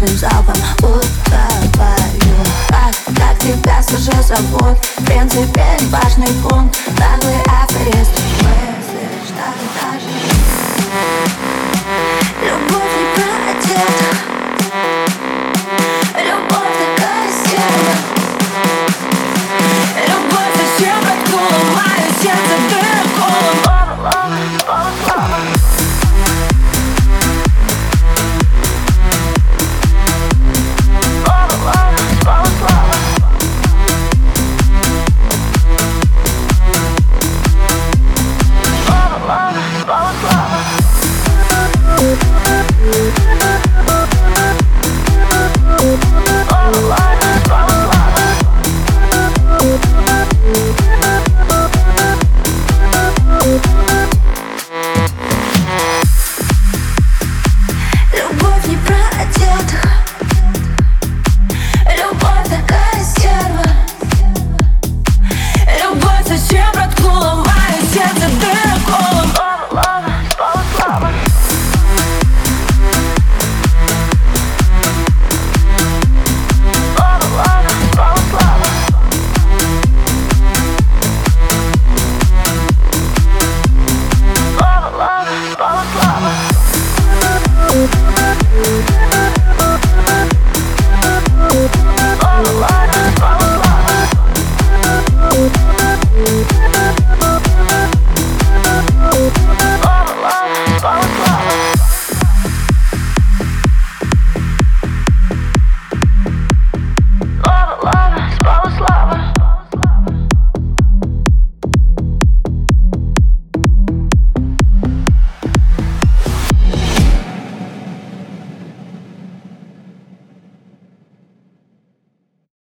мощным залпом утопаю. Как, как тебя сажу В принципе важный пункт. Наглый аферист. Мыслишь, что ты даже отдых